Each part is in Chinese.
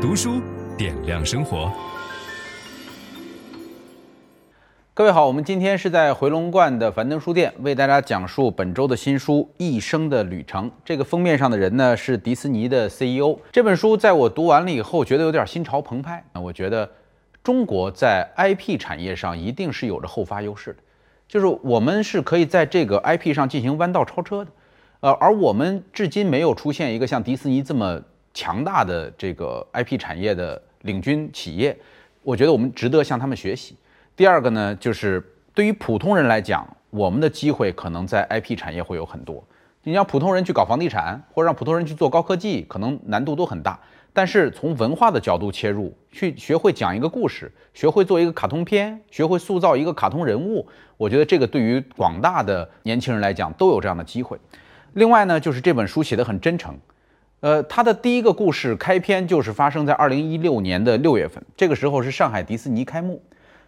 读书点亮生活。各位好，我们今天是在回龙观的樊登书店为大家讲述本周的新书《一生的旅程》。这个封面上的人呢是迪士尼的 CEO。这本书在我读完了以后，觉得有点心潮澎湃。那我觉得中国在 IP 产业上一定是有着后发优势的，就是我们是可以在这个 IP 上进行弯道超车的。呃，而我们至今没有出现一个像迪士尼这么强大的这个 IP 产业的领军企业，我觉得我们值得向他们学习。第二个呢，就是对于普通人来讲，我们的机会可能在 IP 产业会有很多。你让普通人去搞房地产，或者让普通人去做高科技，可能难度都很大。但是从文化的角度切入，去学会讲一个故事，学会做一个卡通片，学会塑造一个卡通人物，我觉得这个对于广大的年轻人来讲都有这样的机会。另外呢，就是这本书写得很真诚。呃，他的第一个故事开篇就是发生在二零一六年的六月份，这个时候是上海迪士尼开幕。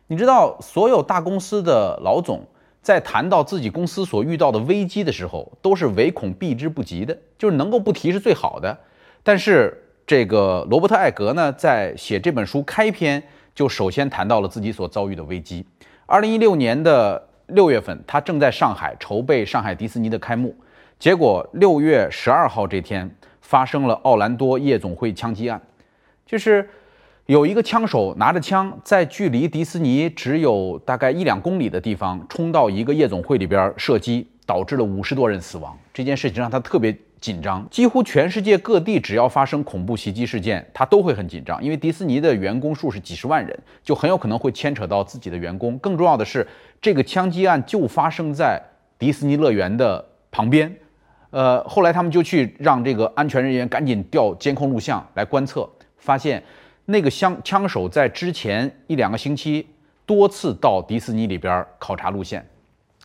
你知道，所有大公司的老总在谈到自己公司所遇到的危机的时候，都是唯恐避之不及的，就是能够不提是最好的。但是这个罗伯特·艾格呢，在写这本书开篇就首先谈到了自己所遭遇的危机。二零一六年的六月份，他正在上海筹备上海迪士尼的开幕，结果六月十二号这天发生了奥兰多夜总会枪击案，就是。有一个枪手拿着枪，在距离迪士尼只有大概一两公里的地方，冲到一个夜总会里边射击，导致了五十多人死亡。这件事情让他特别紧张。几乎全世界各地只要发生恐怖袭击事件，他都会很紧张，因为迪士尼的员工数是几十万人，就很有可能会牵扯到自己的员工。更重要的是，这个枪击案就发生在迪士尼乐园的旁边。呃，后来他们就去让这个安全人员赶紧调监控录像来观测，发现。那个枪枪手在之前一两个星期多次到迪士尼里边考察路线，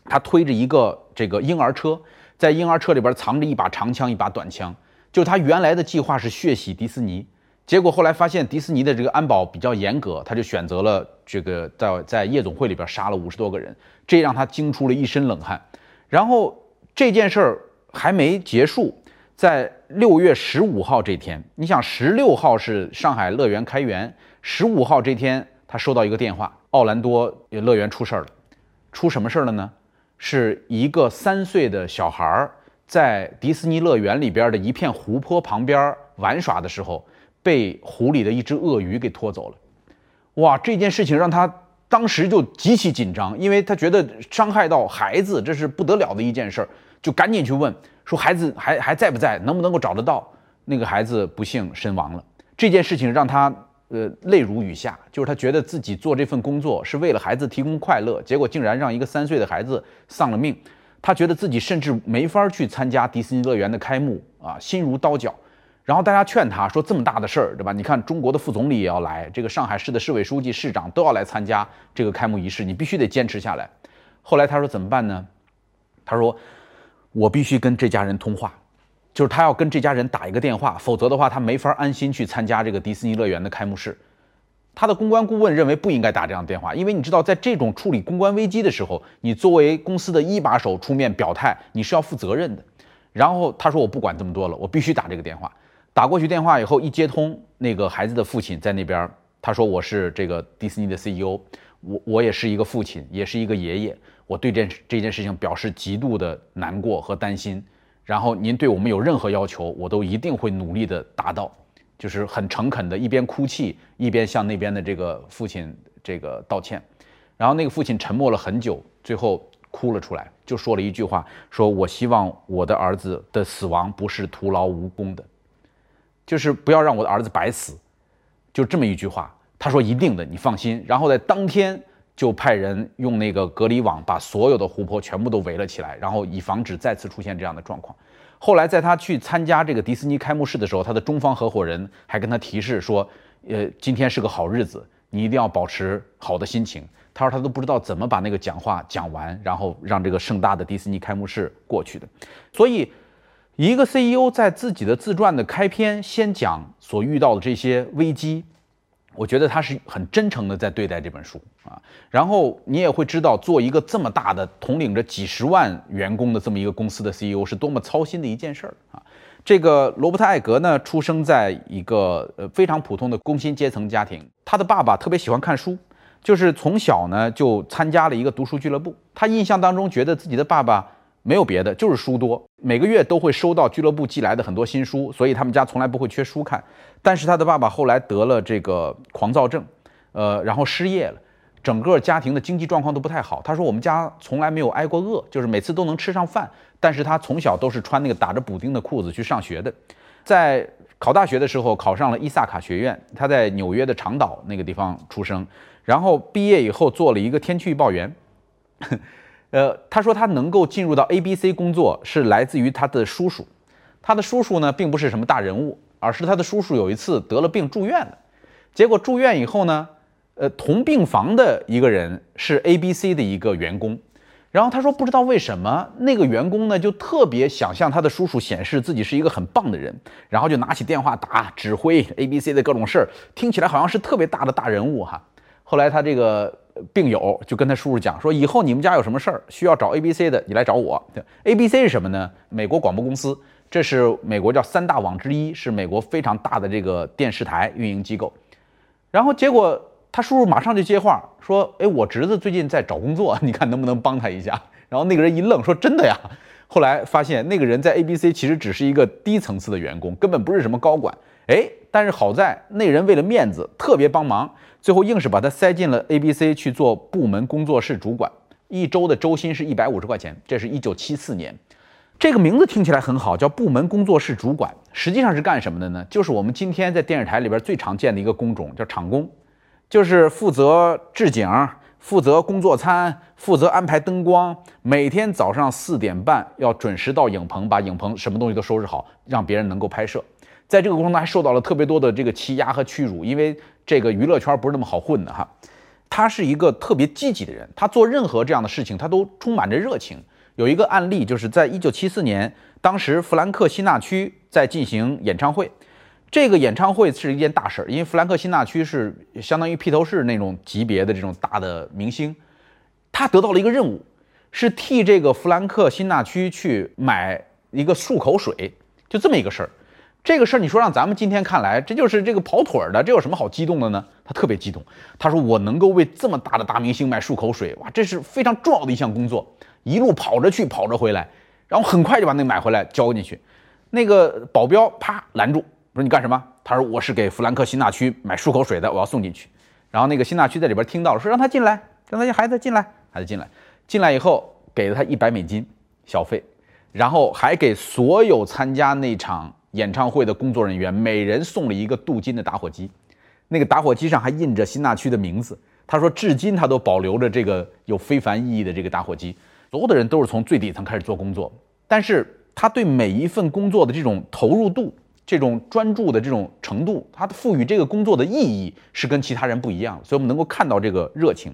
他推着一个这个婴儿车，在婴儿车里边藏着一把长枪、一把短枪。就他原来的计划是血洗迪士尼，结果后来发现迪士尼的这个安保比较严格，他就选择了这个在在夜总会里边杀了五十多个人，这让他惊出了一身冷汗。然后这件事儿还没结束。在六月十五号这天，你想十六号是上海乐园开园，十五号这天他收到一个电话，奥兰多乐园出事儿了，出什么事儿了呢？是一个三岁的小孩在迪士尼乐园里边的一片湖泊旁边玩耍的时候，被湖里的一只鳄鱼给拖走了。哇，这件事情让他当时就极其紧张，因为他觉得伤害到孩子，这是不得了的一件事儿，就赶紧去问。说孩子还还在不在？能不能够找得到？那个孩子不幸身亡了。这件事情让他呃泪如雨下，就是他觉得自己做这份工作是为了孩子提供快乐，结果竟然让一个三岁的孩子丧了命。他觉得自己甚至没法去参加迪士尼乐园的开幕啊，心如刀绞。然后大家劝他说：“这么大的事儿，对吧？你看中国的副总理也要来，这个上海市的市委书记、市长都要来参加这个开幕仪式，你必须得坚持下来。”后来他说：“怎么办呢？”他说。我必须跟这家人通话，就是他要跟这家人打一个电话，否则的话他没法安心去参加这个迪士尼乐园的开幕式。他的公关顾问认为不应该打这样的电话，因为你知道，在这种处理公关危机的时候，你作为公司的一把手出面表态，你是要负责任的。然后他说：“我不管这么多了，我必须打这个电话。”打过去电话以后，一接通，那个孩子的父亲在那边，他说：“我是这个迪士尼的 CEO，我我也是一个父亲，也是一个爷爷。”我对这这件事情表示极度的难过和担心，然后您对我们有任何要求，我都一定会努力的达到，就是很诚恳的，一边哭泣一边向那边的这个父亲这个道歉，然后那个父亲沉默了很久，最后哭了出来，就说了一句话，说我希望我的儿子的死亡不是徒劳无功的，就是不要让我的儿子白死，就这么一句话，他说一定的，你放心，然后在当天。就派人用那个隔离网把所有的湖泊全部都围了起来，然后以防止再次出现这样的状况。后来在他去参加这个迪士尼开幕式的时候，他的中方合伙人还跟他提示说：“呃，今天是个好日子，你一定要保持好的心情。”他说他都不知道怎么把那个讲话讲完，然后让这个盛大的迪士尼开幕式过去的。所以，一个 CEO 在自己的自传的开篇先讲所遇到的这些危机。我觉得他是很真诚的在对待这本书啊，然后你也会知道，做一个这么大的统领着几十万员工的这么一个公司的 CEO 是多么操心的一件事儿啊。这个罗伯特·艾格呢，出生在一个呃非常普通的工薪阶层家庭。他的爸爸特别喜欢看书，就是从小呢就参加了一个读书俱乐部。他印象当中觉得自己的爸爸没有别的，就是书多，每个月都会收到俱乐部寄来的很多新书，所以他们家从来不会缺书看。但是他的爸爸后来得了这个狂躁症，呃，然后失业了，整个家庭的经济状况都不太好。他说我们家从来没有挨过饿，就是每次都能吃上饭。但是他从小都是穿那个打着补丁的裤子去上学的，在考大学的时候考上了伊萨卡学院，他在纽约的长岛那个地方出生，然后毕业以后做了一个天气预报员。呃，他说他能够进入到 ABC 工作是来自于他的叔叔，他的叔叔呢并不是什么大人物，而是他的叔叔有一次得了病住院了，结果住院以后呢，呃，同病房的一个人是 ABC 的一个员工。然后他说，不知道为什么那个员工呢，就特别想向他的叔叔显示自己是一个很棒的人，然后就拿起电话打，指挥 ABC 的各种事儿，听起来好像是特别大的大人物哈。后来他这个病友就跟他叔叔讲说，以后你们家有什么事儿需要找 ABC 的，你来找我。ABC 是什么呢？美国广播公司，这是美国叫三大网之一，是美国非常大的这个电视台运营机构。然后结果。他叔叔马上就接话说：“哎，我侄子最近在找工作，你看能不能帮他一下？” 然后那个人一愣，说：“真的呀？”后来发现那个人在 ABC 其实只是一个低层次的员工，根本不是什么高管。哎，但是好在那人为了面子特别帮忙，最后硬是把他塞进了 ABC 去做部门工作室主管，一周的周薪是一百五十块钱。这是一九七四年，这个名字听起来很好，叫部门工作室主管，实际上是干什么的呢？就是我们今天在电视台里边最常见的一个工种，叫场工。就是负责置景，负责工作餐，负责安排灯光。每天早上四点半要准时到影棚，把影棚什么东西都收拾好，让别人能够拍摄。在这个过程中还受到了特别多的这个欺压和屈辱，因为这个娱乐圈不是那么好混的哈。他是一个特别积极的人，他做任何这样的事情，他都充满着热情。有一个案例，就是在一九七四年，当时弗兰克辛纳屈在进行演唱会。这个演唱会是一件大事儿，因为弗兰克辛纳屈是相当于披头士那种级别的这种大的明星，他得到了一个任务，是替这个弗兰克辛纳屈去买一个漱口水，就这么一个事儿。这个事儿你说让咱们今天看来，这就是这个跑腿儿的，这有什么好激动的呢？他特别激动，他说我能够为这么大的大明星买漱口水，哇，这是非常重要的一项工作，一路跑着去，跑着回来，然后很快就把那买回来交进去，那个保镖啪拦住。说你干什么？他说我是给弗兰克辛纳屈买漱口水的，我要送进去。然后那个辛纳屈在里边听到了，说让他进来，让他家孩子进来，孩子进来。进来以后给了他一百美金小费，然后还给所有参加那场演唱会的工作人员每人送了一个镀金的打火机，那个打火机上还印着辛纳屈的名字。他说至今他都保留着这个有非凡意义的这个打火机。所有的人都是从最底层开始做工作，但是他对每一份工作的这种投入度。这种专注的这种程度，他赋予这个工作的意义是跟其他人不一样，所以我们能够看到这个热情。